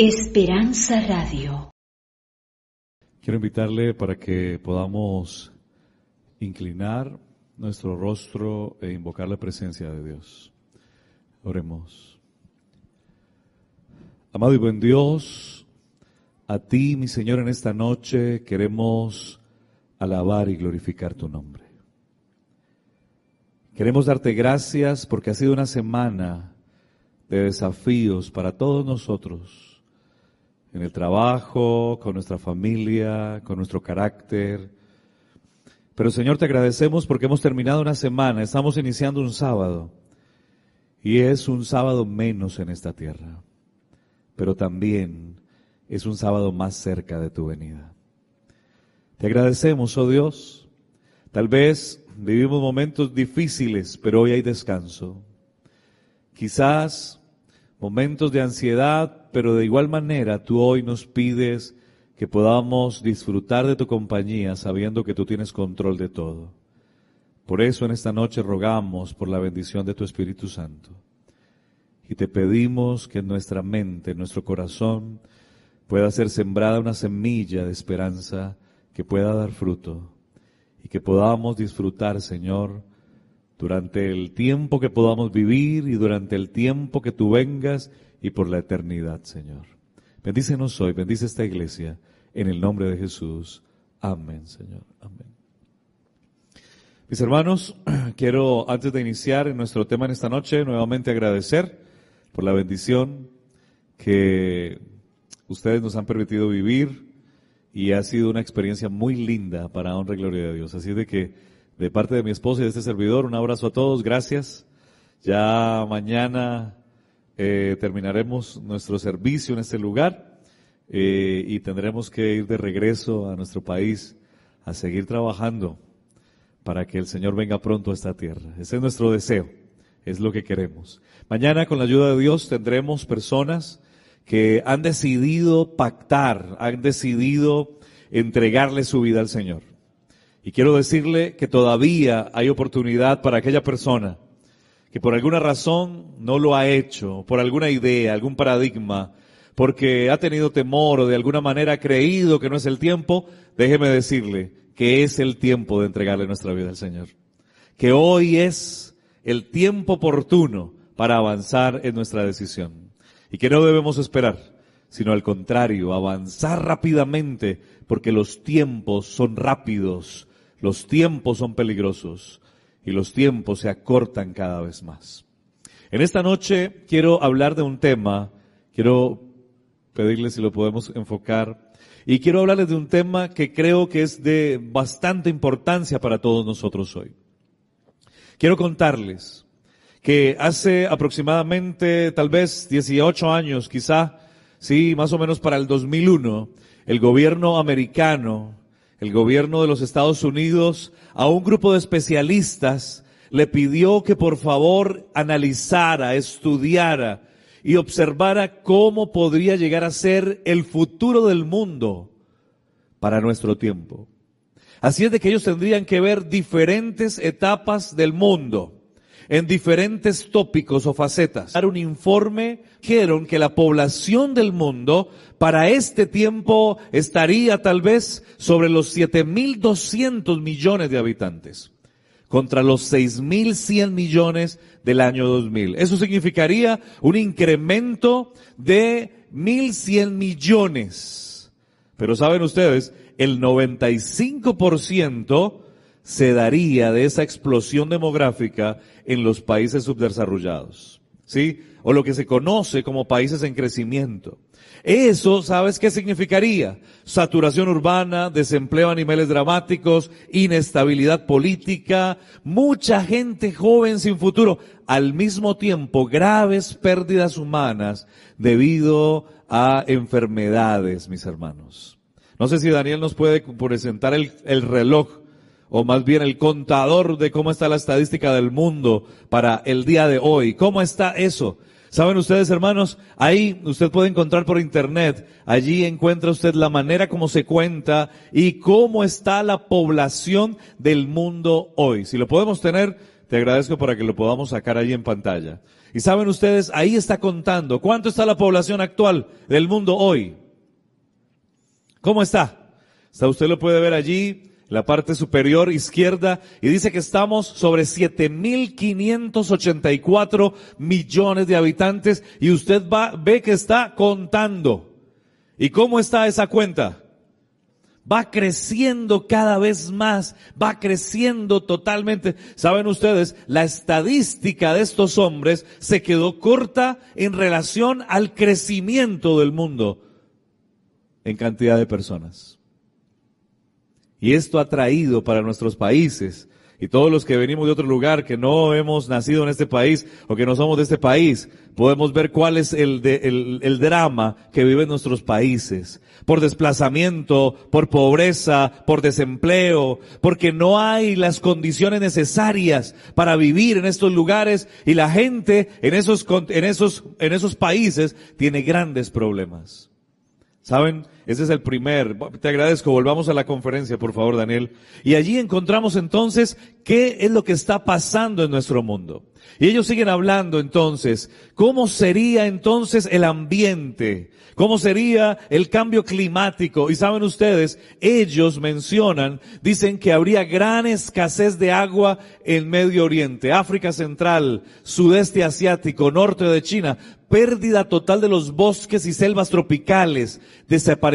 Esperanza Radio. Quiero invitarle para que podamos inclinar nuestro rostro e invocar la presencia de Dios. Oremos. Amado y buen Dios, a ti, mi Señor, en esta noche queremos alabar y glorificar tu nombre. Queremos darte gracias porque ha sido una semana de desafíos para todos nosotros, en el trabajo, con nuestra familia, con nuestro carácter. Pero Señor, te agradecemos porque hemos terminado una semana, estamos iniciando un sábado, y es un sábado menos en esta tierra, pero también es un sábado más cerca de tu venida. Te agradecemos, oh Dios, tal vez vivimos momentos difíciles, pero hoy hay descanso. Quizás momentos de ansiedad, pero de igual manera tú hoy nos pides que podamos disfrutar de tu compañía sabiendo que tú tienes control de todo. Por eso en esta noche rogamos por la bendición de tu Espíritu Santo. Y te pedimos que en nuestra mente, en nuestro corazón, pueda ser sembrada una semilla de esperanza que pueda dar fruto y que podamos disfrutar, Señor, durante el tiempo que podamos vivir y durante el tiempo que tú vengas y por la eternidad, Señor. Bendícenos hoy, bendice esta iglesia, en el nombre de Jesús. Amén, Señor. Amén. Mis hermanos, quiero antes de iniciar nuestro tema en esta noche, nuevamente agradecer por la bendición que ustedes nos han permitido vivir y ha sido una experiencia muy linda para honra y gloria de Dios. Así de que de parte de mi esposa y de este servidor, un abrazo a todos, gracias. Ya mañana eh, terminaremos nuestro servicio en este lugar eh, y tendremos que ir de regreso a nuestro país a seguir trabajando para que el Señor venga pronto a esta tierra. Ese es nuestro deseo, es lo que queremos. Mañana con la ayuda de Dios tendremos personas que han decidido pactar, han decidido entregarle su vida al Señor. Y quiero decirle que todavía hay oportunidad para aquella persona que por alguna razón no lo ha hecho, por alguna idea, algún paradigma, porque ha tenido temor o de alguna manera ha creído que no es el tiempo, déjeme decirle que es el tiempo de entregarle nuestra vida al Señor. Que hoy es el tiempo oportuno para avanzar en nuestra decisión. Y que no debemos esperar, sino al contrario, avanzar rápidamente, porque los tiempos son rápidos los tiempos son peligrosos y los tiempos se acortan cada vez más. En esta noche quiero hablar de un tema, quiero pedirles si lo podemos enfocar, y quiero hablarles de un tema que creo que es de bastante importancia para todos nosotros hoy. Quiero contarles que hace aproximadamente tal vez 18 años, quizá, sí, más o menos para el 2001, el gobierno americano el gobierno de los Estados Unidos a un grupo de especialistas le pidió que por favor analizara, estudiara y observara cómo podría llegar a ser el futuro del mundo para nuestro tiempo. Así es de que ellos tendrían que ver diferentes etapas del mundo en diferentes tópicos o facetas. Dar un informe, dijeron que la población del mundo para este tiempo estaría tal vez sobre los 7.200 millones de habitantes contra los 6.100 millones del año 2000. Eso significaría un incremento de 1.100 millones. Pero saben ustedes, el 95% se daría de esa explosión demográfica en los países subdesarrollados, ¿sí? O lo que se conoce como países en crecimiento. Eso, ¿sabes qué significaría? Saturación urbana, desempleo a niveles dramáticos, inestabilidad política, mucha gente joven sin futuro, al mismo tiempo graves pérdidas humanas debido a enfermedades, mis hermanos. No sé si Daniel nos puede presentar el, el reloj o más bien el contador de cómo está la estadística del mundo para el día de hoy. ¿Cómo está eso? Saben ustedes, hermanos, ahí usted puede encontrar por internet, allí encuentra usted la manera como se cuenta y cómo está la población del mundo hoy. Si lo podemos tener, te agradezco para que lo podamos sacar allí en pantalla. Y saben ustedes, ahí está contando. ¿Cuánto está la población actual del mundo hoy? ¿Cómo está? Está usted lo puede ver allí, la parte superior izquierda, y dice que estamos sobre 7.584 millones de habitantes, y usted va, ve que está contando. ¿Y cómo está esa cuenta? va creciendo cada vez más, va creciendo totalmente. Saben ustedes, la estadística de estos hombres se quedó corta en relación al crecimiento del mundo en cantidad de personas. Y esto ha traído para nuestros países y todos los que venimos de otro lugar, que no hemos nacido en este país o que no somos de este país, podemos ver cuál es el, el, el drama que viven nuestros países. Por desplazamiento, por pobreza, por desempleo, porque no hay las condiciones necesarias para vivir en estos lugares y la gente en esos, en esos, en esos países tiene grandes problemas. ¿Saben? Ese es el primer. Te agradezco. Volvamos a la conferencia, por favor, Daniel. Y allí encontramos entonces qué es lo que está pasando en nuestro mundo. Y ellos siguen hablando entonces, ¿cómo sería entonces el ambiente? ¿Cómo sería el cambio climático? Y saben ustedes, ellos mencionan, dicen que habría gran escasez de agua en Medio Oriente, África Central, Sudeste Asiático, Norte de China, pérdida total de los bosques y selvas tropicales,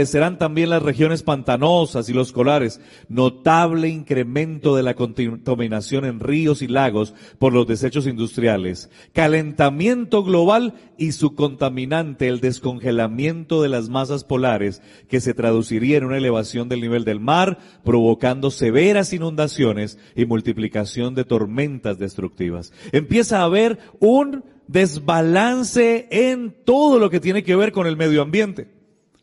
desaparecerán también las regiones pantanosas y los colares, notable incremento de la contaminación en ríos y lagos por los desechos industriales, calentamiento global y su contaminante, el descongelamiento de las masas polares, que se traduciría en una elevación del nivel del mar, provocando severas inundaciones y multiplicación de tormentas destructivas. Empieza a haber un desbalance en todo lo que tiene que ver con el medio ambiente.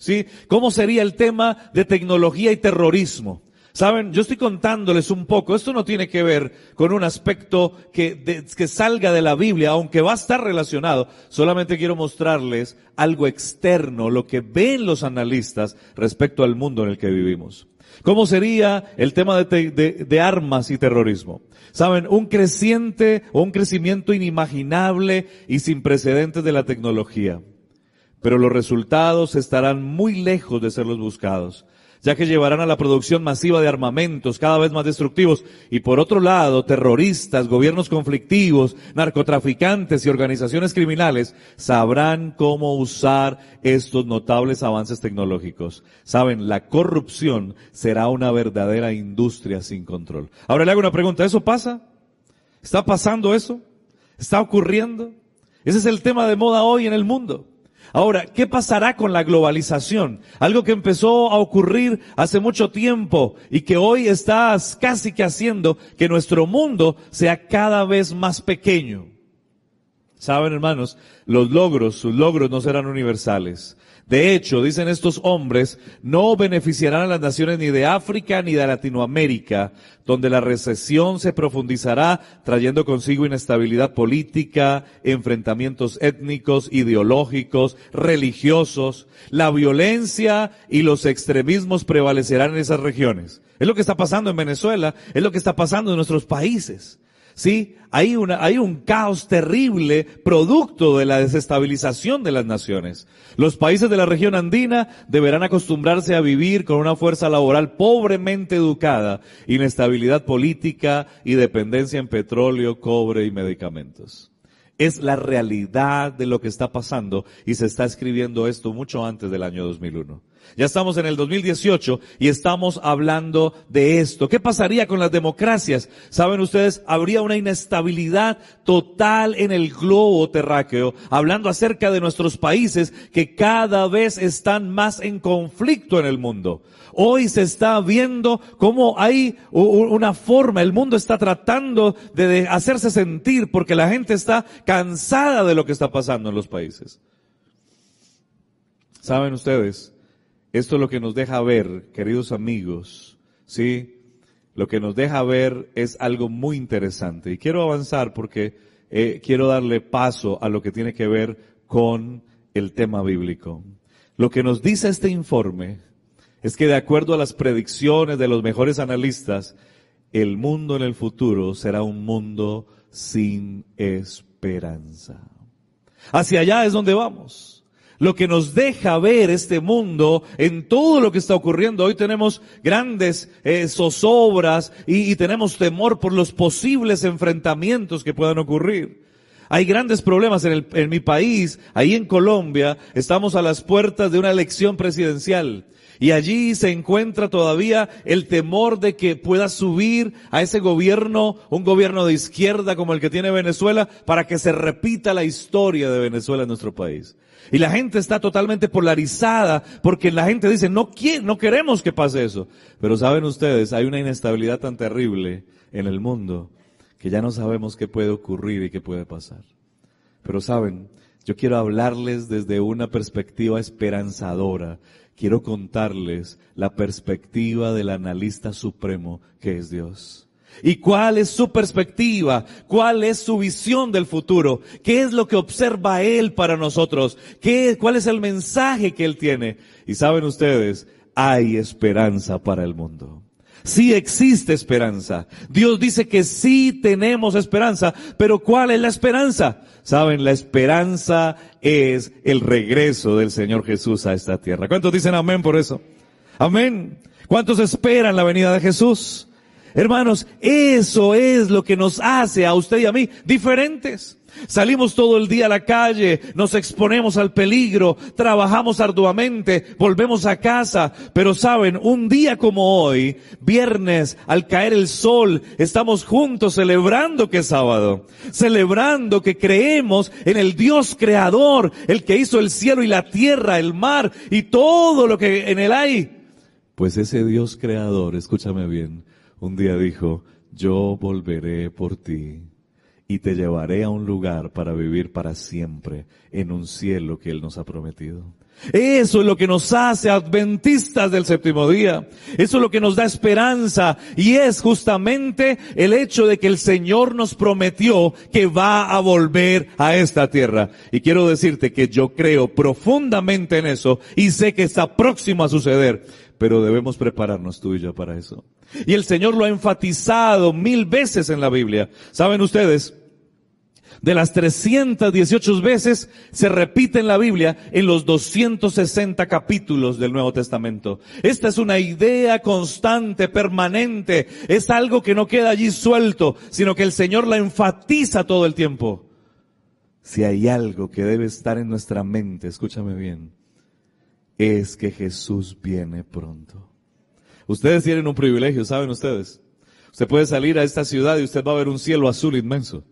¿Sí? ¿Cómo sería el tema de tecnología y terrorismo? Saben, yo estoy contándoles un poco, esto no tiene que ver con un aspecto que, salga de la Biblia, aunque va a estar relacionado, solamente quiero mostrarles algo externo, lo que ven los analistas respecto al mundo en el que vivimos. ¿Cómo sería el tema de, armas y terrorismo? Saben, un creciente o un crecimiento inimaginable y sin precedentes de la tecnología. Pero los resultados estarán muy lejos de ser los buscados ya que llevarán a la producción masiva de armamentos cada vez más destructivos y por otro lado, terroristas, gobiernos conflictivos, narcotraficantes y organizaciones criminales sabrán cómo usar estos notables avances tecnológicos. Saben, la corrupción será una verdadera industria sin control. Ahora le hago una pregunta, ¿eso pasa? ¿Está pasando eso? ¿Está ocurriendo? Ese es el tema de moda hoy en el mundo. Ahora, ¿qué pasará con la globalización? Algo que empezó a ocurrir hace mucho tiempo y que hoy está casi que haciendo que nuestro mundo sea cada vez más pequeño. Saben, hermanos, los logros, sus logros no serán universales. De hecho, dicen estos hombres, no beneficiarán a las naciones ni de África ni de Latinoamérica, donde la recesión se profundizará trayendo consigo inestabilidad política, enfrentamientos étnicos, ideológicos, religiosos. La violencia y los extremismos prevalecerán en esas regiones. Es lo que está pasando en Venezuela, es lo que está pasando en nuestros países. ¿Sí? Hay, una, hay un caos terrible producto de la desestabilización de las naciones. Los países de la región andina deberán acostumbrarse a vivir con una fuerza laboral pobremente educada, inestabilidad política y dependencia en petróleo, cobre y medicamentos. Es la realidad de lo que está pasando y se está escribiendo esto mucho antes del año 2001. Ya estamos en el 2018 y estamos hablando de esto. ¿Qué pasaría con las democracias? Saben ustedes, habría una inestabilidad total en el globo terráqueo, hablando acerca de nuestros países que cada vez están más en conflicto en el mundo. Hoy se está viendo cómo hay una forma, el mundo está tratando de hacerse sentir porque la gente está cansada de lo que está pasando en los países. ¿Saben ustedes? Esto es lo que nos deja ver, queridos amigos, ¿sí? Lo que nos deja ver es algo muy interesante. Y quiero avanzar porque eh, quiero darle paso a lo que tiene que ver con el tema bíblico. Lo que nos dice este informe es que de acuerdo a las predicciones de los mejores analistas, el mundo en el futuro será un mundo sin esperanza. Hacia allá es donde vamos. Lo que nos deja ver este mundo en todo lo que está ocurriendo. Hoy tenemos grandes eh, zozobras y, y tenemos temor por los posibles enfrentamientos que puedan ocurrir. Hay grandes problemas en, el, en mi país, ahí en Colombia, estamos a las puertas de una elección presidencial. Y allí se encuentra todavía el temor de que pueda subir a ese gobierno, un gobierno de izquierda como el que tiene Venezuela, para que se repita la historia de Venezuela en nuestro país. Y la gente está totalmente polarizada porque la gente dice, no, no queremos que pase eso. Pero saben ustedes, hay una inestabilidad tan terrible en el mundo que ya no sabemos qué puede ocurrir y qué puede pasar. Pero saben, yo quiero hablarles desde una perspectiva esperanzadora quiero contarles la perspectiva del analista supremo que es Dios. ¿Y cuál es su perspectiva? ¿Cuál es su visión del futuro? ¿Qué es lo que observa Él para nosotros? ¿Qué, ¿Cuál es el mensaje que Él tiene? Y saben ustedes, hay esperanza para el mundo. Sí existe esperanza. Dios dice que sí tenemos esperanza, pero ¿cuál es la esperanza? Saben, la esperanza es el regreso del Señor Jesús a esta tierra. ¿Cuántos dicen amén por eso? Amén. ¿Cuántos esperan la venida de Jesús? Hermanos, eso es lo que nos hace a usted y a mí diferentes. Salimos todo el día a la calle, nos exponemos al peligro, trabajamos arduamente, volvemos a casa, pero saben, un día como hoy, viernes, al caer el sol, estamos juntos celebrando que es sábado, celebrando que creemos en el Dios creador, el que hizo el cielo y la tierra, el mar y todo lo que en él hay. Pues ese Dios creador, escúchame bien, un día dijo, yo volveré por ti y te llevaré a un lugar para vivir para siempre en un cielo que Él nos ha prometido. Eso es lo que nos hace adventistas del séptimo día. Eso es lo que nos da esperanza y es justamente el hecho de que el Señor nos prometió que va a volver a esta tierra. Y quiero decirte que yo creo profundamente en eso y sé que está próximo a suceder, pero debemos prepararnos tú y yo para eso. Y el Señor lo ha enfatizado mil veces en la Biblia. ¿Saben ustedes? de las 318 veces se repite en la Biblia en los 260 capítulos del Nuevo Testamento. Esta es una idea constante, permanente. Es algo que no queda allí suelto, sino que el Señor la enfatiza todo el tiempo. Si hay algo que debe estar en nuestra mente, escúchame bien, es que Jesús viene pronto. Ustedes tienen un privilegio, ¿saben ustedes? Usted puede salir a esta ciudad y usted va a ver un cielo azul inmenso.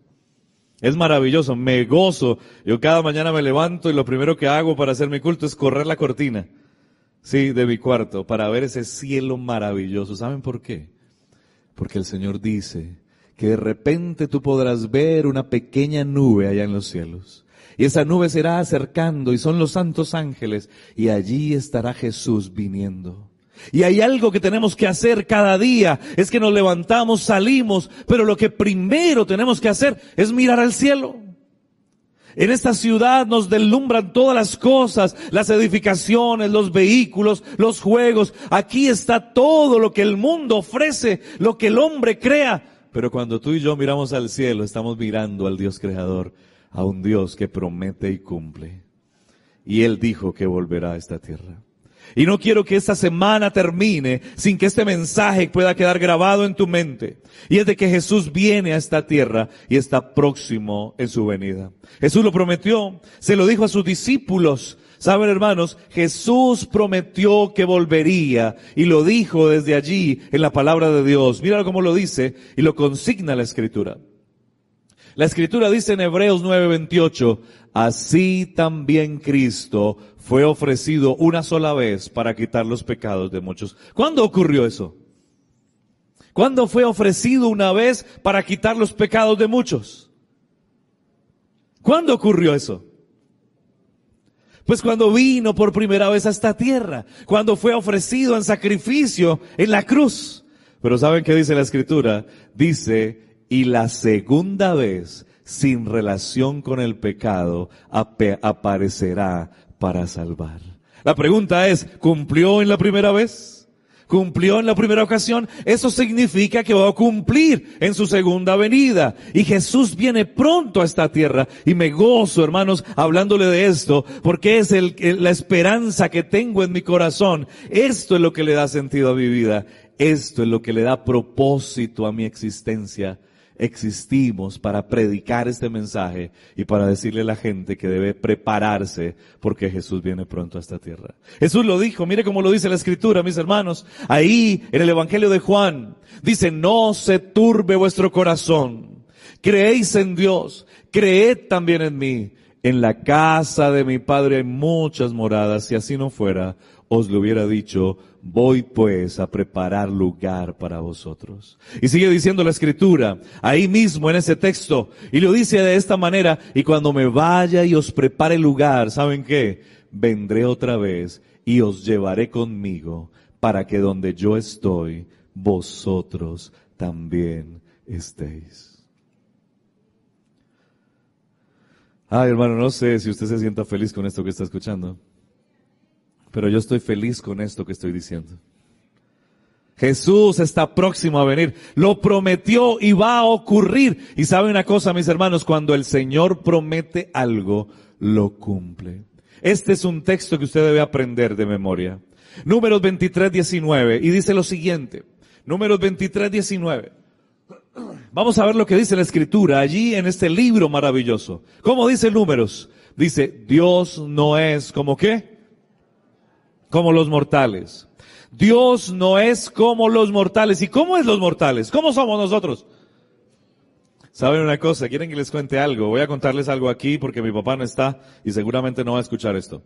Es maravilloso, me gozo. Yo cada mañana me levanto y lo primero que hago para hacer mi culto es correr la cortina, sí, de mi cuarto, para ver ese cielo maravilloso. ¿Saben por qué? Porque el Señor dice que de repente tú podrás ver una pequeña nube allá en los cielos. Y esa nube será acercando y son los santos ángeles y allí estará Jesús viniendo. Y hay algo que tenemos que hacer cada día, es que nos levantamos, salimos, pero lo que primero tenemos que hacer es mirar al cielo. En esta ciudad nos deslumbran todas las cosas, las edificaciones, los vehículos, los juegos. Aquí está todo lo que el mundo ofrece, lo que el hombre crea. Pero cuando tú y yo miramos al cielo, estamos mirando al Dios creador, a un Dios que promete y cumple. Y Él dijo que volverá a esta tierra. Y no quiero que esta semana termine sin que este mensaje pueda quedar grabado en tu mente. Y es de que Jesús viene a esta tierra y está próximo en su venida. Jesús lo prometió, se lo dijo a sus discípulos. Saben hermanos, Jesús prometió que volvería y lo dijo desde allí en la palabra de Dios. Mira cómo lo dice y lo consigna la escritura. La escritura dice en Hebreos 9:28, así también Cristo fue ofrecido una sola vez para quitar los pecados de muchos. ¿Cuándo ocurrió eso? ¿Cuándo fue ofrecido una vez para quitar los pecados de muchos? ¿Cuándo ocurrió eso? Pues cuando vino por primera vez a esta tierra, cuando fue ofrecido en sacrificio en la cruz. Pero ¿saben qué dice la escritura? Dice, y la segunda vez, sin relación con el pecado, aparecerá para salvar. La pregunta es, ¿cumplió en la primera vez? cumplió en la primera ocasión, eso significa que va a cumplir en su segunda venida. Y Jesús viene pronto a esta tierra y me gozo, hermanos, hablándole de esto, porque es el, la esperanza que tengo en mi corazón. Esto es lo que le da sentido a mi vida. Esto es lo que le da propósito a mi existencia existimos para predicar este mensaje y para decirle a la gente que debe prepararse porque Jesús viene pronto a esta tierra. Jesús lo dijo, mire cómo lo dice la escritura, mis hermanos, ahí en el Evangelio de Juan, dice, no se turbe vuestro corazón, creéis en Dios, creed también en mí. En la casa de mi Padre hay muchas moradas, si así no fuera, os lo hubiera dicho, voy pues a preparar lugar para vosotros. Y sigue diciendo la escritura, ahí mismo en ese texto, y lo dice de esta manera, y cuando me vaya y os prepare lugar, ¿saben qué? Vendré otra vez y os llevaré conmigo para que donde yo estoy, vosotros también estéis. Ay, hermano, no sé si usted se sienta feliz con esto que está escuchando. Pero yo estoy feliz con esto que estoy diciendo. Jesús está próximo a venir. Lo prometió y va a ocurrir. Y sabe una cosa, mis hermanos, cuando el Señor promete algo, lo cumple. Este es un texto que usted debe aprender de memoria. Números 23, 19. Y dice lo siguiente. Números 23, 19. Vamos a ver lo que dice la escritura allí en este libro maravilloso. ¿Cómo dice números? Dice, Dios no es como qué? Como los mortales. Dios no es como los mortales. ¿Y cómo es los mortales? ¿Cómo somos nosotros? ¿Saben una cosa? ¿Quieren que les cuente algo? Voy a contarles algo aquí porque mi papá no está y seguramente no va a escuchar esto.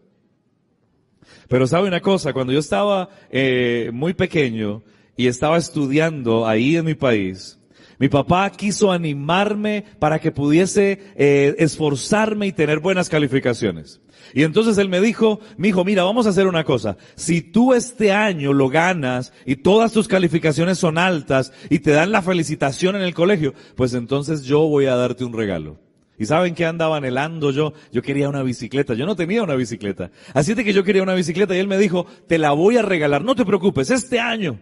Pero sabe una cosa, cuando yo estaba eh, muy pequeño y estaba estudiando ahí en mi país, mi papá quiso animarme para que pudiese eh, esforzarme y tener buenas calificaciones. Y entonces él me dijo, mi hijo, mira, vamos a hacer una cosa. Si tú este año lo ganas y todas tus calificaciones son altas y te dan la felicitación en el colegio, pues entonces yo voy a darte un regalo. ¿Y saben qué andaba anhelando yo? Yo quería una bicicleta. Yo no tenía una bicicleta. Así de que yo quería una bicicleta y él me dijo, te la voy a regalar. No te preocupes, este año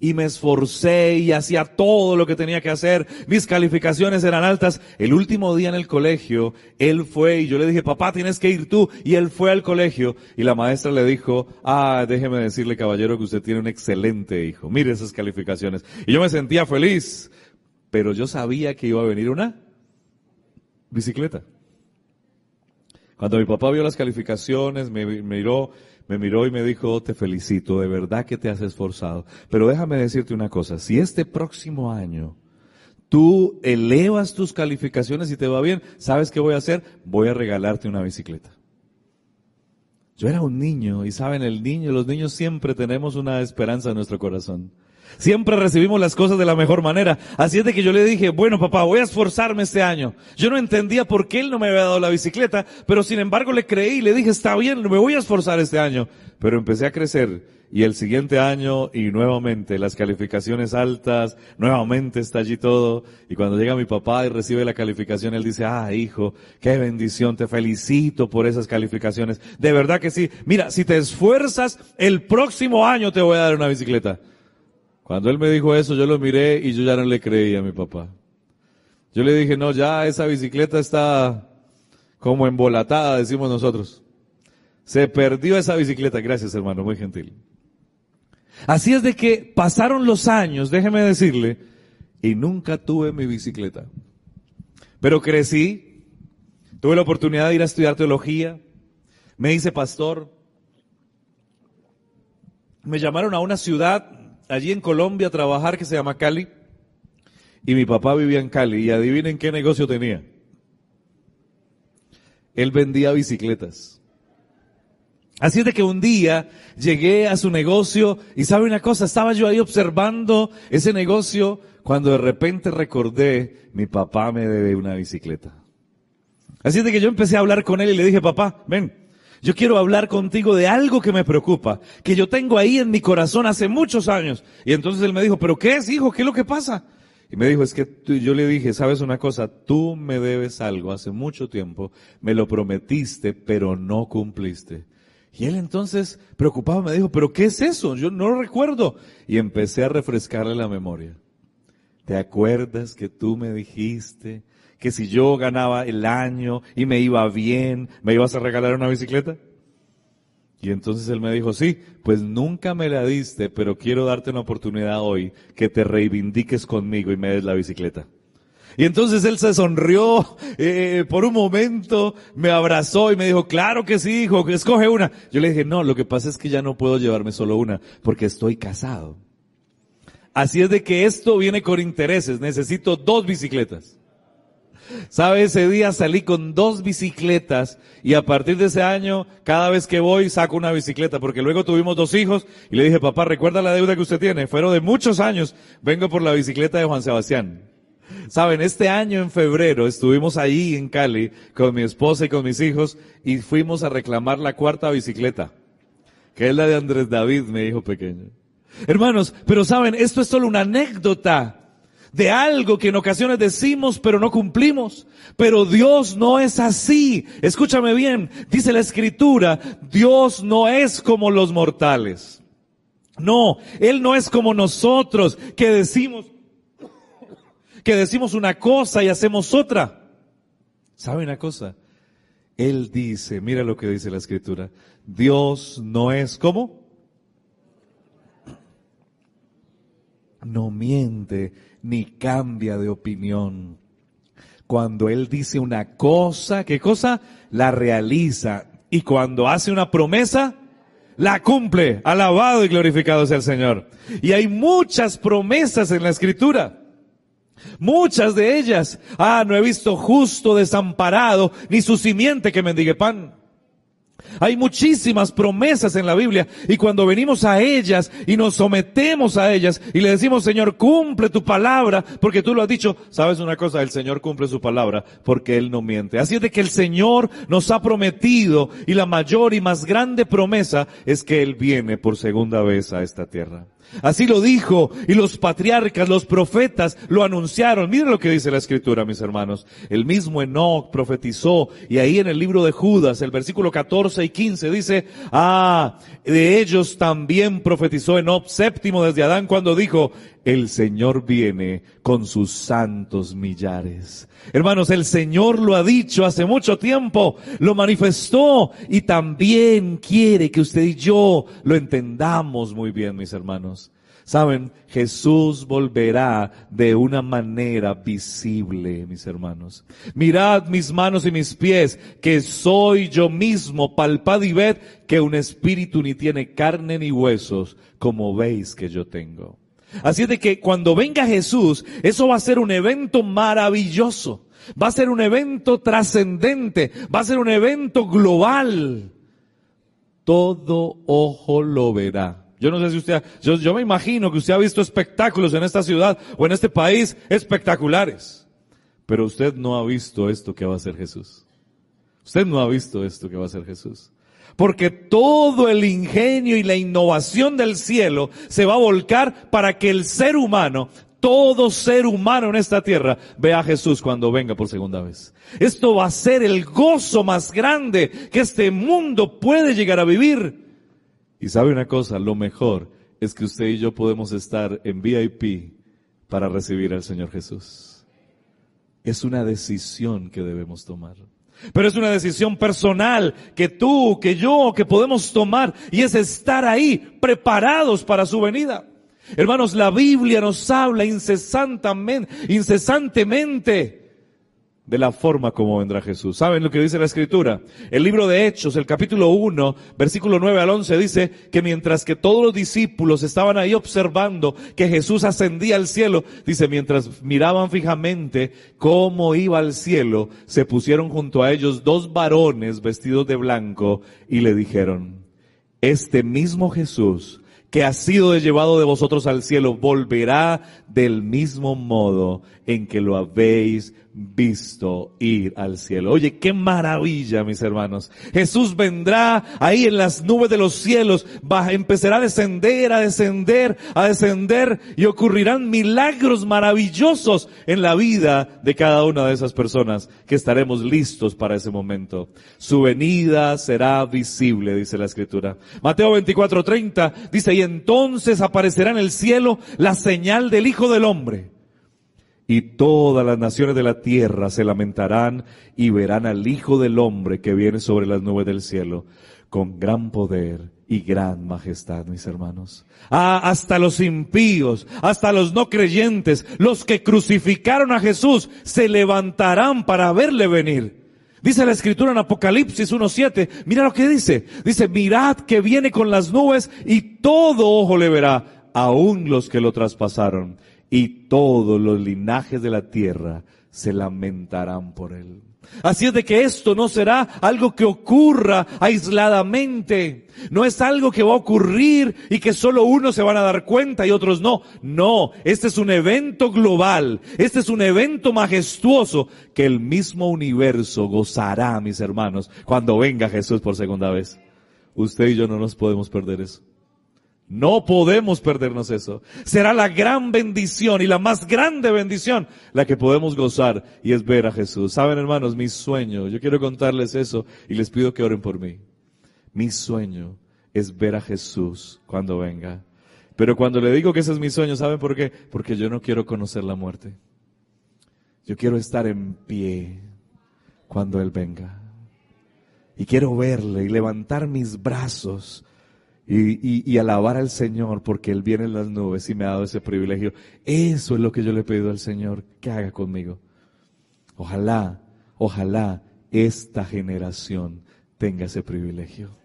y me esforcé y hacía todo lo que tenía que hacer. Mis calificaciones eran altas. El último día en el colegio, él fue y yo le dije, papá, tienes que ir tú. Y él fue al colegio y la maestra le dijo, ah, déjeme decirle, caballero, que usted tiene un excelente hijo. Mire esas calificaciones. Y yo me sentía feliz, pero yo sabía que iba a venir una bicicleta. Cuando mi papá vio las calificaciones, me miró me miró y me dijo, te felicito, de verdad que te has esforzado. Pero déjame decirte una cosa, si este próximo año tú elevas tus calificaciones y te va bien, ¿sabes qué voy a hacer? Voy a regalarte una bicicleta. Yo era un niño y saben, el niño, los niños siempre tenemos una esperanza en nuestro corazón. Siempre recibimos las cosas de la mejor manera. Así es de que yo le dije, bueno papá, voy a esforzarme este año. Yo no entendía por qué él no me había dado la bicicleta, pero sin embargo le creí y le dije, está bien, me voy a esforzar este año. Pero empecé a crecer y el siguiente año y nuevamente las calificaciones altas, nuevamente está allí todo. Y cuando llega mi papá y recibe la calificación, él dice, ah, hijo, qué bendición, te felicito por esas calificaciones. De verdad que sí. Mira, si te esfuerzas, el próximo año te voy a dar una bicicleta. Cuando él me dijo eso, yo lo miré y yo ya no le creí a mi papá. Yo le dije, no, ya esa bicicleta está como embolatada, decimos nosotros. Se perdió esa bicicleta. Gracias, hermano, muy gentil. Así es de que pasaron los años, déjeme decirle, y nunca tuve mi bicicleta. Pero crecí, tuve la oportunidad de ir a estudiar teología, me hice pastor, me llamaron a una ciudad allí en Colombia a trabajar que se llama Cali. Y mi papá vivía en Cali. Y adivinen qué negocio tenía. Él vendía bicicletas. Así es de que un día llegué a su negocio y sabe una cosa, estaba yo ahí observando ese negocio cuando de repente recordé, mi papá me debe una bicicleta. Así es de que yo empecé a hablar con él y le dije, papá, ven, yo quiero hablar contigo de algo que me preocupa, que yo tengo ahí en mi corazón hace muchos años. Y entonces él me dijo, pero ¿qué es, hijo? ¿Qué es lo que pasa? Y me dijo, es que yo le dije, sabes una cosa, tú me debes algo hace mucho tiempo, me lo prometiste, pero no cumpliste. Y él entonces, preocupado, me dijo, pero ¿qué es eso? Yo no lo recuerdo. Y empecé a refrescarle la memoria. ¿Te acuerdas que tú me dijiste que si yo ganaba el año y me iba bien, me ibas a regalar una bicicleta? Y entonces él me dijo, sí, pues nunca me la diste, pero quiero darte una oportunidad hoy que te reivindiques conmigo y me des la bicicleta. Y entonces él se sonrió eh, por un momento, me abrazó y me dijo, claro que sí, hijo, escoge una. Yo le dije, no, lo que pasa es que ya no puedo llevarme solo una, porque estoy casado. Así es de que esto viene con intereses, necesito dos bicicletas. ¿Sabe? Ese día salí con dos bicicletas y a partir de ese año, cada vez que voy, saco una bicicleta, porque luego tuvimos dos hijos y le dije, papá, recuerda la deuda que usted tiene. Fueron de muchos años, vengo por la bicicleta de Juan Sebastián. Saben, este año en febrero estuvimos ahí en Cali con mi esposa y con mis hijos y fuimos a reclamar la cuarta bicicleta, que es la de Andrés David, mi hijo pequeño. Hermanos, pero saben, esto es solo una anécdota de algo que en ocasiones decimos pero no cumplimos. Pero Dios no es así. Escúchame bien, dice la escritura, Dios no es como los mortales. No, Él no es como nosotros que decimos, que decimos una cosa y hacemos otra. ¿Sabe una cosa? Él dice, mira lo que dice la escritura, Dios no es como, no miente ni cambia de opinión. Cuando Él dice una cosa, ¿qué cosa? La realiza. Y cuando hace una promesa, la cumple. Alabado y glorificado sea el Señor. Y hay muchas promesas en la Escritura. Muchas de ellas. Ah, no he visto justo desamparado, ni su simiente que mendigue pan. Hay muchísimas promesas en la Biblia y cuando venimos a ellas y nos sometemos a ellas y le decimos, Señor, cumple tu palabra, porque tú lo has dicho, sabes una cosa, el Señor cumple su palabra porque Él no miente. Así es de que el Señor nos ha prometido y la mayor y más grande promesa es que Él viene por segunda vez a esta tierra. Así lo dijo y los patriarcas, los profetas lo anunciaron. Miren lo que dice la escritura, mis hermanos. El mismo Enoch profetizó y ahí en el libro de Judas, el versículo 14 y 15 dice, ah, de ellos también profetizó Enoch séptimo desde Adán cuando dijo, el Señor viene con sus santos millares. Hermanos, el Señor lo ha dicho hace mucho tiempo, lo manifestó y también quiere que usted y yo lo entendamos muy bien, mis hermanos. Saben, Jesús volverá de una manera visible, mis hermanos. Mirad mis manos y mis pies, que soy yo mismo, palpad y ved que un espíritu ni tiene carne ni huesos, como veis que yo tengo. Así es de que cuando venga Jesús, eso va a ser un evento maravilloso. Va a ser un evento trascendente. Va a ser un evento global. Todo ojo lo verá. Yo no sé si usted, yo, me imagino que usted ha visto espectáculos en esta ciudad o en este país espectaculares. Pero usted no ha visto esto que va a hacer Jesús. Usted no ha visto esto que va a hacer Jesús porque todo el ingenio y la innovación del cielo se va a volcar para que el ser humano, todo ser humano en esta tierra, vea a Jesús cuando venga por segunda vez. Esto va a ser el gozo más grande que este mundo puede llegar a vivir. Y sabe una cosa, lo mejor es que usted y yo podemos estar en VIP para recibir al Señor Jesús. Es una decisión que debemos tomar. Pero es una decisión personal que tú, que yo, que podemos tomar y es estar ahí preparados para su venida. Hermanos, la Biblia nos habla incesantemente, incesantemente de la forma como vendrá Jesús. ¿Saben lo que dice la escritura? El libro de Hechos, el capítulo 1, versículo 9 al 11 dice que mientras que todos los discípulos estaban ahí observando que Jesús ascendía al cielo, dice, mientras miraban fijamente cómo iba al cielo, se pusieron junto a ellos dos varones vestidos de blanco y le dijeron, este mismo Jesús que ha sido llevado de vosotros al cielo, volverá del mismo modo en que lo habéis visto ir al cielo. Oye, qué maravilla, mis hermanos. Jesús vendrá ahí en las nubes de los cielos, empezará a descender, a descender, a descender y ocurrirán milagros maravillosos en la vida de cada una de esas personas que estaremos listos para ese momento. Su venida será visible, dice la escritura. Mateo 24, 30 dice, y entonces aparecerá en el cielo la señal del Hijo del Hombre y todas las naciones de la tierra se lamentarán y verán al Hijo del Hombre que viene sobre las nubes del cielo con gran poder y gran majestad, mis hermanos. Ah, hasta los impíos, hasta los no creyentes, los que crucificaron a Jesús, se levantarán para verle venir. Dice la escritura en Apocalipsis 1.7, mira lo que dice. Dice, mirad que viene con las nubes y todo ojo le verá, aun los que lo traspasaron y todos los linajes de la tierra se lamentarán por él. Así es de que esto no será algo que ocurra aisladamente. No es algo que va a ocurrir y que solo unos se van a dar cuenta y otros no. No, este es un evento global. Este es un evento majestuoso que el mismo universo gozará, mis hermanos, cuando venga Jesús por segunda vez. Usted y yo no nos podemos perder eso. No podemos perdernos eso. Será la gran bendición y la más grande bendición la que podemos gozar y es ver a Jesús. Saben hermanos, mi sueño, yo quiero contarles eso y les pido que oren por mí. Mi sueño es ver a Jesús cuando venga. Pero cuando le digo que ese es mi sueño, ¿saben por qué? Porque yo no quiero conocer la muerte. Yo quiero estar en pie cuando Él venga. Y quiero verle y levantar mis brazos y, alabar al Señor porque Él viene en las nubes y me ha dado ese privilegio. Eso es lo que yo le he pedido al Señor que haga conmigo. Ojalá, ojalá esta generación tenga ese privilegio.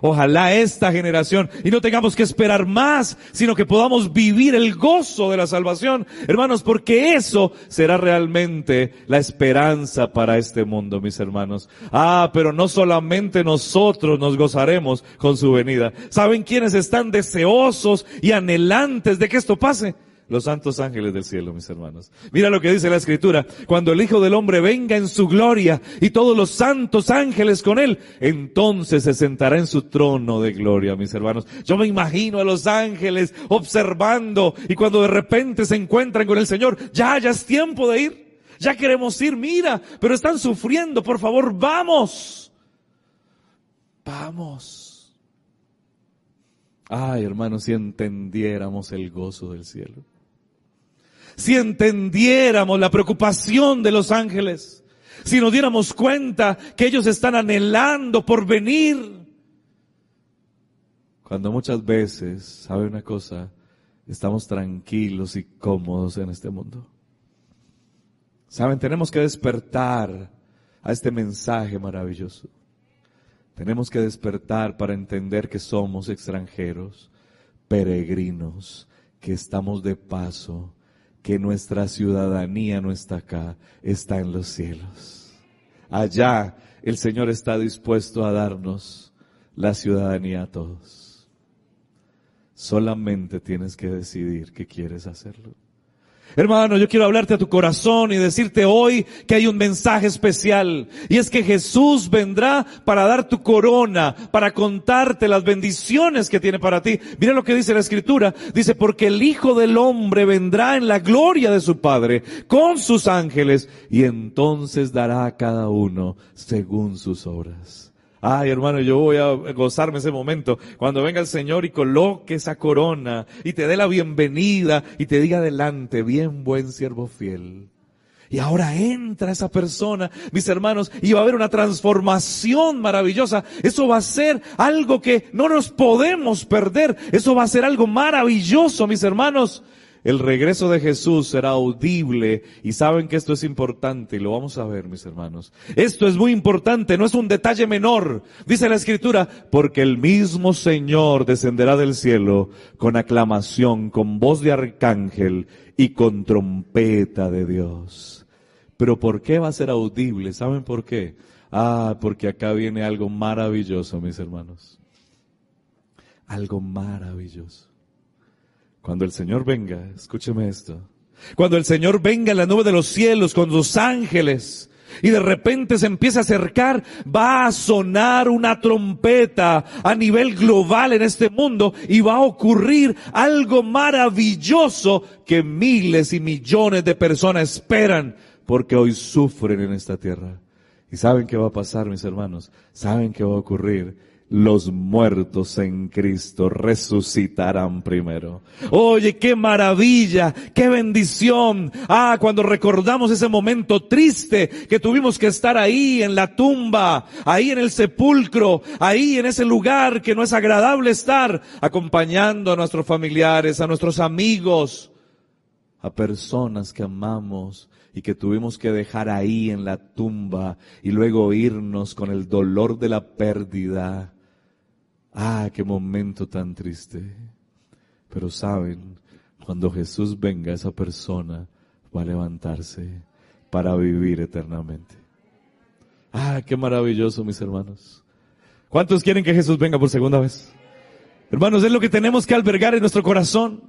Ojalá esta generación y no tengamos que esperar más, sino que podamos vivir el gozo de la salvación, hermanos, porque eso será realmente la esperanza para este mundo, mis hermanos. Ah, pero no solamente nosotros nos gozaremos con su venida. ¿Saben quiénes están deseosos y anhelantes de que esto pase? Los santos ángeles del cielo, mis hermanos. Mira lo que dice la escritura. Cuando el Hijo del Hombre venga en su gloria y todos los santos ángeles con él, entonces se sentará en su trono de gloria, mis hermanos. Yo me imagino a los ángeles observando y cuando de repente se encuentran con el Señor, ya, ya es tiempo de ir. Ya queremos ir, mira, pero están sufriendo, por favor, vamos. Vamos. Ay, hermanos, si entendiéramos el gozo del cielo si entendiéramos la preocupación de los ángeles, si nos diéramos cuenta que ellos están anhelando por venir. Cuando muchas veces, ¿sabe una cosa? Estamos tranquilos y cómodos en este mundo. Saben, tenemos que despertar a este mensaje maravilloso. Tenemos que despertar para entender que somos extranjeros, peregrinos, que estamos de paso que nuestra ciudadanía no está acá, está en los cielos. Allá el Señor está dispuesto a darnos la ciudadanía a todos. Solamente tienes que decidir que quieres hacerlo. Hermano, yo quiero hablarte a tu corazón y decirte hoy que hay un mensaje especial. Y es que Jesús vendrá para dar tu corona, para contarte las bendiciones que tiene para ti. Mira lo que dice la escritura. Dice, porque el Hijo del Hombre vendrá en la gloria de su Padre con sus ángeles y entonces dará a cada uno según sus obras. Ay, hermano, yo voy a gozarme ese momento cuando venga el Señor y coloque esa corona y te dé la bienvenida y te diga adelante, bien buen siervo fiel. Y ahora entra esa persona, mis hermanos, y va a haber una transformación maravillosa. Eso va a ser algo que no nos podemos perder. Eso va a ser algo maravilloso, mis hermanos. El regreso de Jesús será audible y saben que esto es importante y lo vamos a ver, mis hermanos. Esto es muy importante, no es un detalle menor. Dice la escritura, porque el mismo Señor descenderá del cielo con aclamación, con voz de arcángel y con trompeta de Dios. Pero ¿por qué va a ser audible? ¿Saben por qué? Ah, porque acá viene algo maravilloso, mis hermanos. Algo maravilloso. Cuando el Señor venga, escúcheme esto. Cuando el Señor venga en la nube de los cielos con los ángeles y de repente se empieza a acercar, va a sonar una trompeta a nivel global en este mundo y va a ocurrir algo maravilloso que miles y millones de personas esperan porque hoy sufren en esta tierra. ¿Y saben qué va a pasar, mis hermanos? ¿Saben qué va a ocurrir? Los muertos en Cristo resucitarán primero. Oye, qué maravilla, qué bendición. Ah, cuando recordamos ese momento triste que tuvimos que estar ahí en la tumba, ahí en el sepulcro, ahí en ese lugar que no es agradable estar, acompañando a nuestros familiares, a nuestros amigos, a personas que amamos y que tuvimos que dejar ahí en la tumba y luego irnos con el dolor de la pérdida Qué momento tan triste. Pero saben, cuando Jesús venga, esa persona va a levantarse para vivir eternamente. Ah, qué maravilloso, mis hermanos. ¿Cuántos quieren que Jesús venga por segunda vez? Hermanos, es lo que tenemos que albergar en nuestro corazón.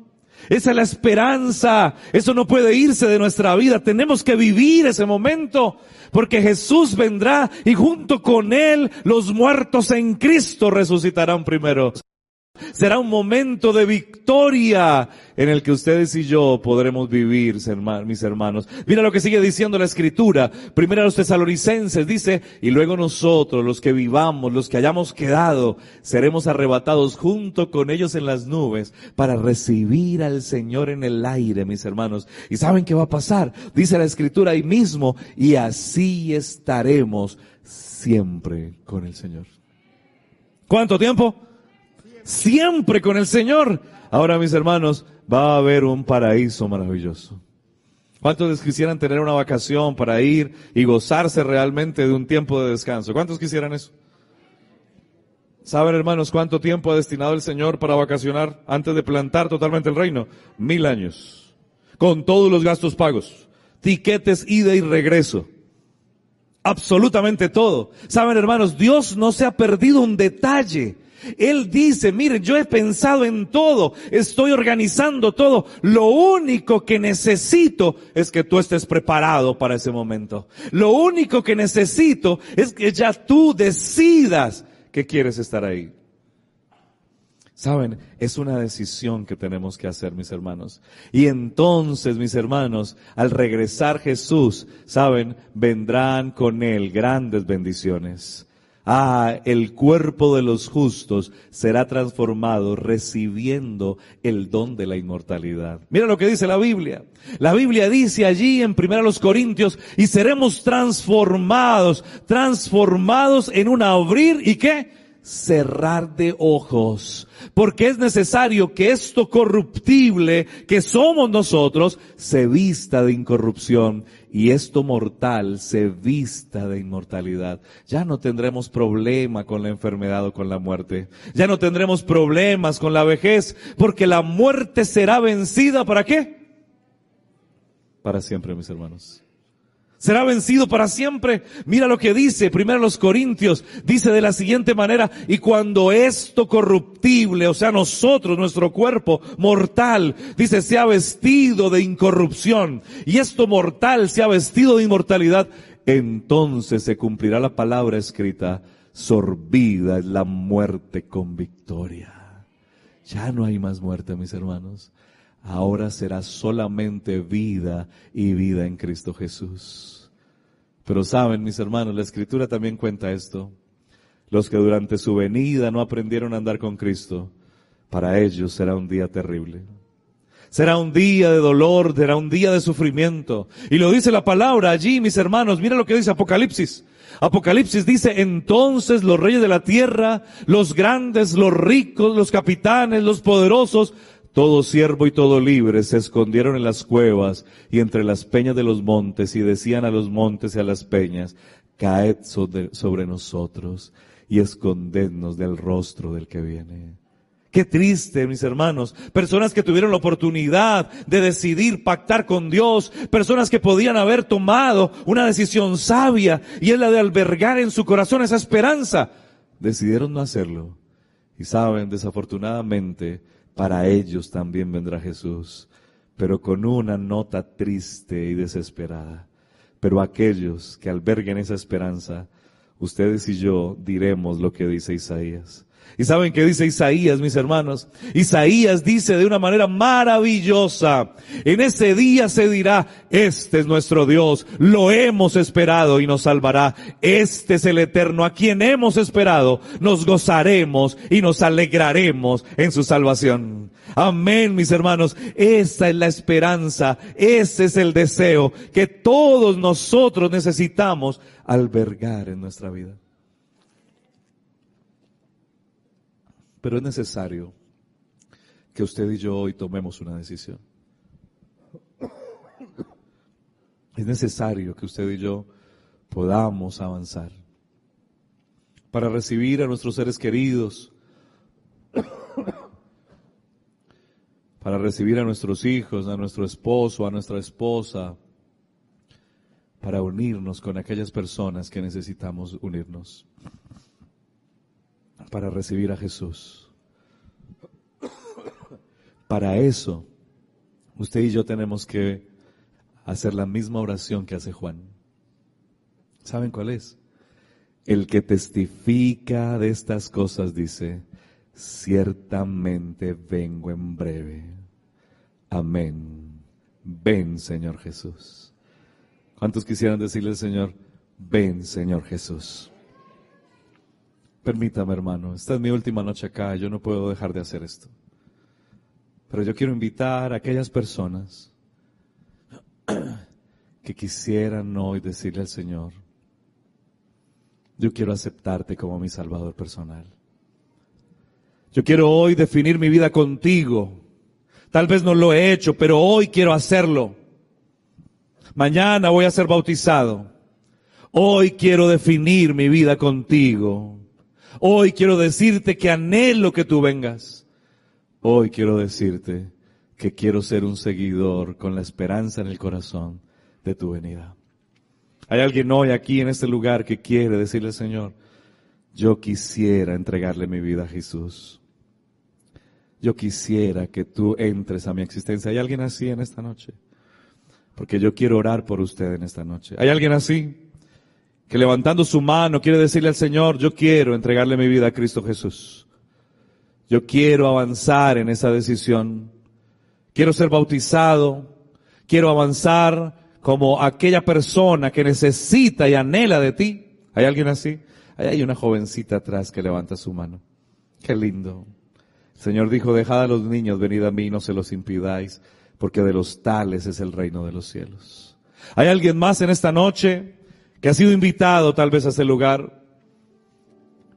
Esa es la esperanza. Eso no puede irse de nuestra vida. Tenemos que vivir ese momento porque Jesús vendrá y junto con Él los muertos en Cristo resucitarán primero. Será un momento de victoria en el que ustedes y yo podremos vivir, mis hermanos. Mira lo que sigue diciendo la escritura. Primero a los tesalonicenses dice, y luego nosotros, los que vivamos, los que hayamos quedado, seremos arrebatados junto con ellos en las nubes para recibir al Señor en el aire, mis hermanos. ¿Y saben qué va a pasar? Dice la escritura ahí mismo, y así estaremos siempre con el Señor. ¿Cuánto tiempo? Siempre con el Señor. Ahora, mis hermanos, va a haber un paraíso maravilloso. ¿Cuántos les quisieran tener una vacación para ir y gozarse realmente de un tiempo de descanso? ¿Cuántos quisieran eso? ¿Saben, hermanos, cuánto tiempo ha destinado el Señor para vacacionar antes de plantar totalmente el reino? Mil años. Con todos los gastos pagos. Tiquetes, ida y regreso. Absolutamente todo. Saben, hermanos, Dios no se ha perdido un detalle él dice, miren, yo he pensado en todo, estoy organizando todo. Lo único que necesito es que tú estés preparado para ese momento. Lo único que necesito es que ya tú decidas que quieres estar ahí. Saben, es una decisión que tenemos que hacer, mis hermanos. Y entonces, mis hermanos, al regresar Jesús, saben, vendrán con Él grandes bendiciones. Ah, el cuerpo de los justos será transformado recibiendo el don de la inmortalidad. Mira lo que dice la Biblia. La Biblia dice allí en 1 Corintios, y seremos transformados, transformados en un abrir y qué? Cerrar de ojos, porque es necesario que esto corruptible que somos nosotros se vista de incorrupción y esto mortal se vista de inmortalidad. Ya no tendremos problema con la enfermedad o con la muerte. Ya no tendremos problemas con la vejez, porque la muerte será vencida para qué? Para siempre, mis hermanos será vencido para siempre. Mira lo que dice, primero los Corintios, dice de la siguiente manera, y cuando esto corruptible, o sea, nosotros, nuestro cuerpo mortal, dice, se ha vestido de incorrupción, y esto mortal se ha vestido de inmortalidad, entonces se cumplirá la palabra escrita, sorbida es la muerte con victoria. Ya no hay más muerte, mis hermanos ahora será solamente vida y vida en Cristo Jesús. Pero saben, mis hermanos, la escritura también cuenta esto. Los que durante su venida no aprendieron a andar con Cristo, para ellos será un día terrible. Será un día de dolor, será un día de sufrimiento. Y lo dice la palabra allí, mis hermanos. Mira lo que dice Apocalipsis. Apocalipsis dice, entonces los reyes de la tierra, los grandes, los ricos, los capitanes, los poderosos, todo siervo y todo libre se escondieron en las cuevas y entre las peñas de los montes y decían a los montes y a las peñas, caed sobre nosotros y escondednos del rostro del que viene. Qué triste, mis hermanos. Personas que tuvieron la oportunidad de decidir pactar con Dios. Personas que podían haber tomado una decisión sabia y es la de albergar en su corazón esa esperanza. Decidieron no hacerlo Y saben, desafortunadamente, para ellos también vendrá Jesús, pero con una nota triste y desesperada. Pero aquellos que alberguen esa esperanza, ustedes y yo diremos lo que dice Isaías. ¿Y saben qué dice Isaías, mis hermanos? Isaías dice de una manera maravillosa, en ese día se dirá, este es nuestro Dios, lo hemos esperado y nos salvará. Este es el Eterno a quien hemos esperado, nos gozaremos y nos alegraremos en su salvación. Amén, mis hermanos. Esa es la esperanza, ese es el deseo que todos nosotros necesitamos albergar en nuestra vida. Pero es necesario que usted y yo hoy tomemos una decisión. Es necesario que usted y yo podamos avanzar para recibir a nuestros seres queridos, para recibir a nuestros hijos, a nuestro esposo, a nuestra esposa, para unirnos con aquellas personas que necesitamos unirnos para recibir a Jesús. Para eso, usted y yo tenemos que hacer la misma oración que hace Juan. ¿Saben cuál es? El que testifica de estas cosas dice, ciertamente vengo en breve. Amén. Ven, Señor Jesús. ¿Cuántos quisieran decirle al Señor, ven, Señor Jesús? Permítame, hermano, esta es mi última noche acá, yo no puedo dejar de hacer esto. Pero yo quiero invitar a aquellas personas que quisieran hoy decirle al Señor, yo quiero aceptarte como mi Salvador personal. Yo quiero hoy definir mi vida contigo. Tal vez no lo he hecho, pero hoy quiero hacerlo. Mañana voy a ser bautizado. Hoy quiero definir mi vida contigo. Hoy quiero decirte que anhelo que tú vengas. Hoy quiero decirte que quiero ser un seguidor con la esperanza en el corazón de tu venida. Hay alguien hoy aquí en este lugar que quiere decirle, Señor, yo quisiera entregarle mi vida a Jesús. Yo quisiera que tú entres a mi existencia. ¿Hay alguien así en esta noche? Porque yo quiero orar por usted en esta noche. ¿Hay alguien así? Que levantando su mano quiere decirle al Señor, yo quiero entregarle mi vida a Cristo Jesús. Yo quiero avanzar en esa decisión. Quiero ser bautizado. Quiero avanzar como aquella persona que necesita y anhela de ti. ¿Hay alguien así? Ahí hay una jovencita atrás que levanta su mano. Qué lindo. El Señor dijo, dejad a los niños, venid a mí, no se los impidáis, porque de los tales es el reino de los cielos. ¿Hay alguien más en esta noche que ha sido invitado tal vez a ese lugar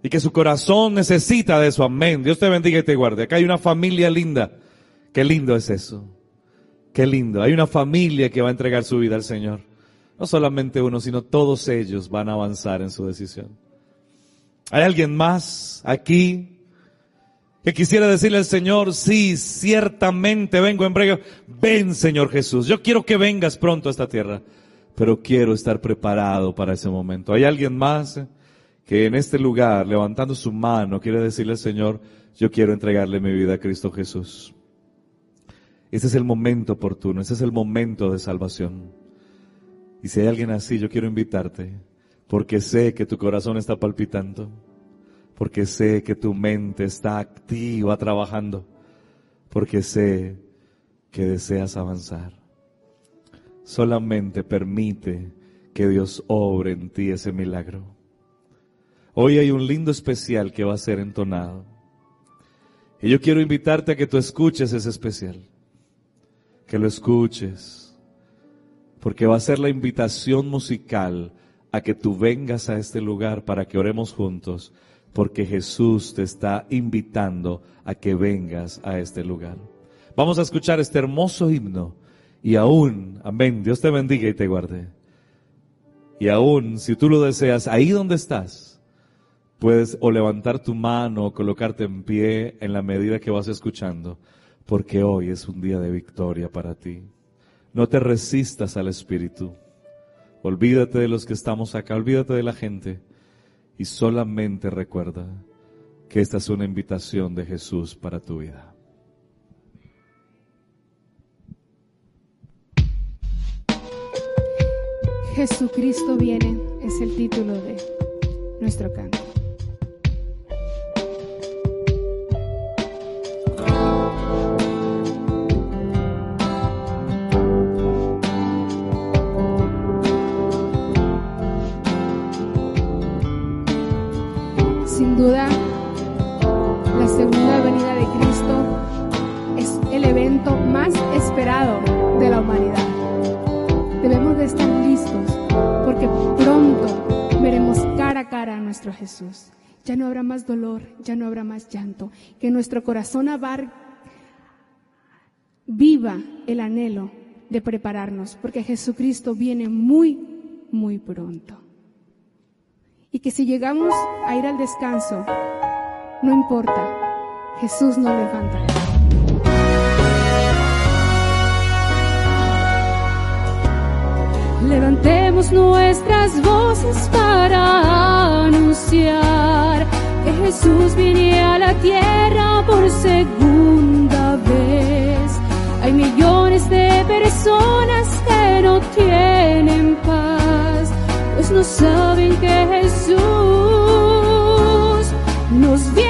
y que su corazón necesita de eso. Amén. Dios te bendiga y te guarde. Acá hay una familia linda. Qué lindo es eso. Qué lindo. Hay una familia que va a entregar su vida al Señor. No solamente uno, sino todos ellos van a avanzar en su decisión. ¿Hay alguien más aquí que quisiera decirle al Señor, sí, ciertamente vengo en breve. Ven, Señor Jesús. Yo quiero que vengas pronto a esta tierra pero quiero estar preparado para ese momento. ¿Hay alguien más que en este lugar, levantando su mano, quiere decirle al Señor, yo quiero entregarle mi vida a Cristo Jesús? Ese es el momento oportuno, ese es el momento de salvación. Y si hay alguien así, yo quiero invitarte, porque sé que tu corazón está palpitando, porque sé que tu mente está activa trabajando, porque sé que deseas avanzar. Solamente permite que Dios obre en ti ese milagro. Hoy hay un lindo especial que va a ser entonado. Y yo quiero invitarte a que tú escuches ese especial. Que lo escuches. Porque va a ser la invitación musical a que tú vengas a este lugar para que oremos juntos. Porque Jesús te está invitando a que vengas a este lugar. Vamos a escuchar este hermoso himno y aún, amén, Dios te bendiga y te guarde. Y aún, si tú lo deseas, ahí donde estás, puedes o levantar tu mano o colocarte en pie en la medida que vas escuchando, porque hoy es un día de victoria para ti. No te resistas al Espíritu. Olvídate de los que estamos acá, olvídate de la gente y solamente recuerda, que esta es una invitación de Jesús para tu vida. Jesucristo viene es el título de nuestro canto. Sin duda, la segunda venida de Cristo es el evento más esperado nuestro Jesús. Ya no habrá más dolor, ya no habrá más llanto. Que nuestro corazón abar viva el anhelo de prepararnos porque Jesucristo viene muy, muy pronto. Y que si llegamos a ir al descanso, no importa, Jesús nos levantará. Levantemos nuestras voces para anunciar que Jesús viene a la tierra por segunda vez. Hay millones de personas que no tienen paz, pues no saben que Jesús nos viene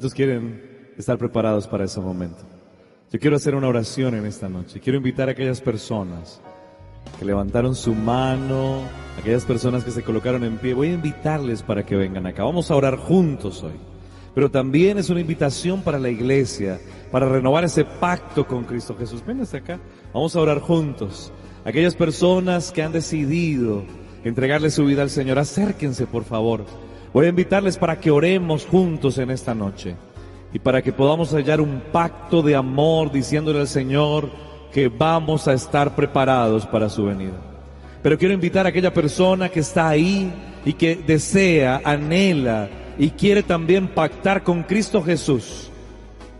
¿Cuántos quieren estar preparados para ese momento? Yo quiero hacer una oración en esta noche. Quiero invitar a aquellas personas que levantaron su mano, aquellas personas que se colocaron en pie. Voy a invitarles para que vengan acá. Vamos a orar juntos hoy. Pero también es una invitación para la iglesia, para renovar ese pacto con Cristo Jesús. Ven hasta acá. Vamos a orar juntos. Aquellas personas que han decidido entregarle su vida al Señor, acérquense por favor. Voy a invitarles para que oremos juntos en esta noche y para que podamos hallar un pacto de amor diciéndole al Señor que vamos a estar preparados para su venida. Pero quiero invitar a aquella persona que está ahí y que desea, anhela y quiere también pactar con Cristo Jesús,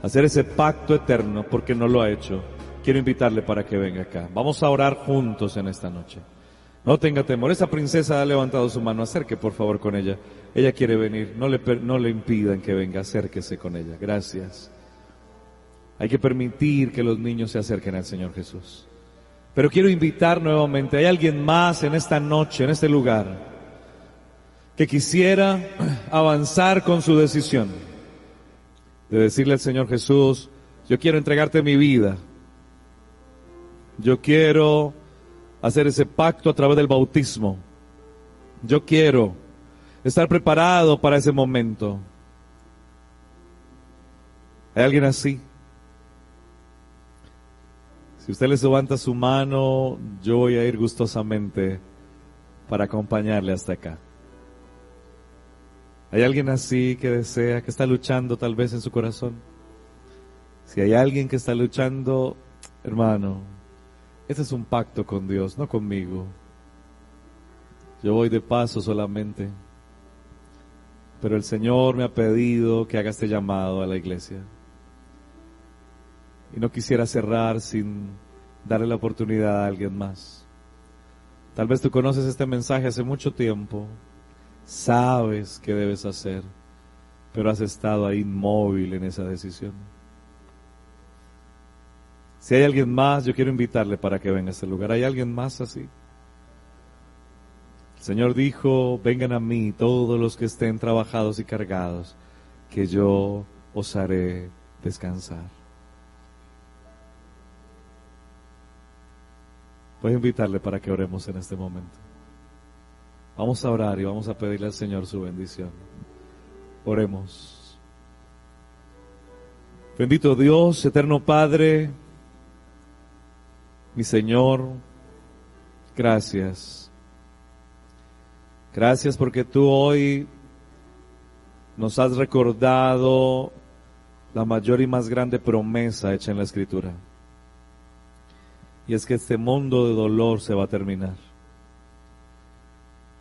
hacer ese pacto eterno porque no lo ha hecho. Quiero invitarle para que venga acá. Vamos a orar juntos en esta noche. No tenga temor. Esa princesa ha levantado su mano. Acerque por favor con ella. Ella quiere venir. No le, no le impidan que venga. Acérquese con ella. Gracias. Hay que permitir que los niños se acerquen al Señor Jesús. Pero quiero invitar nuevamente. ¿Hay alguien más en esta noche, en este lugar, que quisiera avanzar con su decisión? De decirle al Señor Jesús, yo quiero entregarte mi vida. Yo quiero hacer ese pacto a través del bautismo. Yo quiero estar preparado para ese momento. ¿Hay alguien así? Si usted les levanta su mano, yo voy a ir gustosamente para acompañarle hasta acá. ¿Hay alguien así que desea, que está luchando tal vez en su corazón? Si hay alguien que está luchando, hermano, este es un pacto con Dios, no conmigo. Yo voy de paso solamente. Pero el Señor me ha pedido que haga este llamado a la iglesia. Y no quisiera cerrar sin darle la oportunidad a alguien más. Tal vez tú conoces este mensaje hace mucho tiempo, sabes qué debes hacer, pero has estado ahí inmóvil en esa decisión. Si hay alguien más, yo quiero invitarle para que venga a este lugar. ¿Hay alguien más así? El Señor dijo, vengan a mí todos los que estén trabajados y cargados, que yo os haré descansar. Voy a invitarle para que oremos en este momento. Vamos a orar y vamos a pedirle al Señor su bendición. Oremos. Bendito Dios, eterno Padre, mi Señor, gracias. Gracias porque tú hoy nos has recordado la mayor y más grande promesa hecha en la Escritura y es que este mundo de dolor se va a terminar.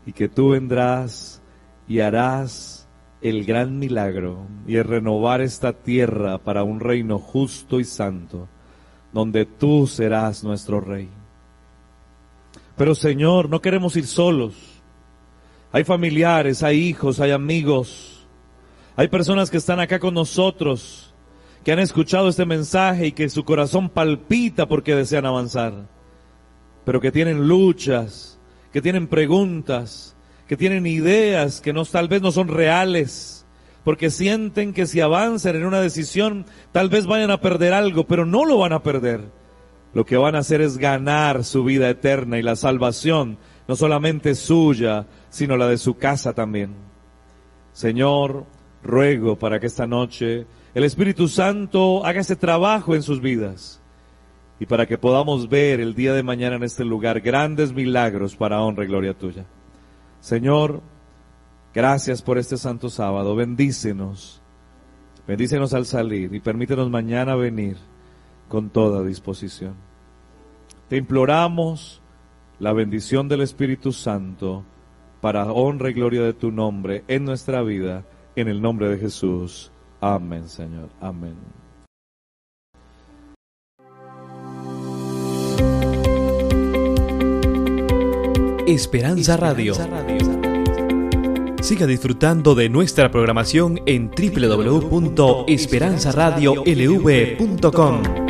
Y que tú vendrás y harás el gran milagro y renovar esta tierra para un reino justo y santo, donde tú serás nuestro rey. Pero Señor, no queremos ir solos. Hay familiares, hay hijos, hay amigos, hay personas que están acá con nosotros que han escuchado este mensaje y que su corazón palpita porque desean avanzar, pero que tienen luchas, que tienen preguntas, que tienen ideas que no, tal vez no son reales, porque sienten que si avanzan en una decisión, tal vez vayan a perder algo, pero no lo van a perder. Lo que van a hacer es ganar su vida eterna y la salvación, no solamente suya, sino la de su casa también. Señor, ruego para que esta noche el Espíritu Santo haga ese trabajo en sus vidas y para que podamos ver el día de mañana en este lugar grandes milagros para honra y gloria tuya. Señor, gracias por este santo sábado, bendícenos, bendícenos al salir y permítenos mañana venir con toda disposición. Te imploramos la bendición del Espíritu Santo para honra y gloria de tu nombre en nuestra vida, en el nombre de Jesús. Amén, Señor. Amén. Esperanza Radio. Siga disfrutando de nuestra programación en www.esperanzaradiolv.com.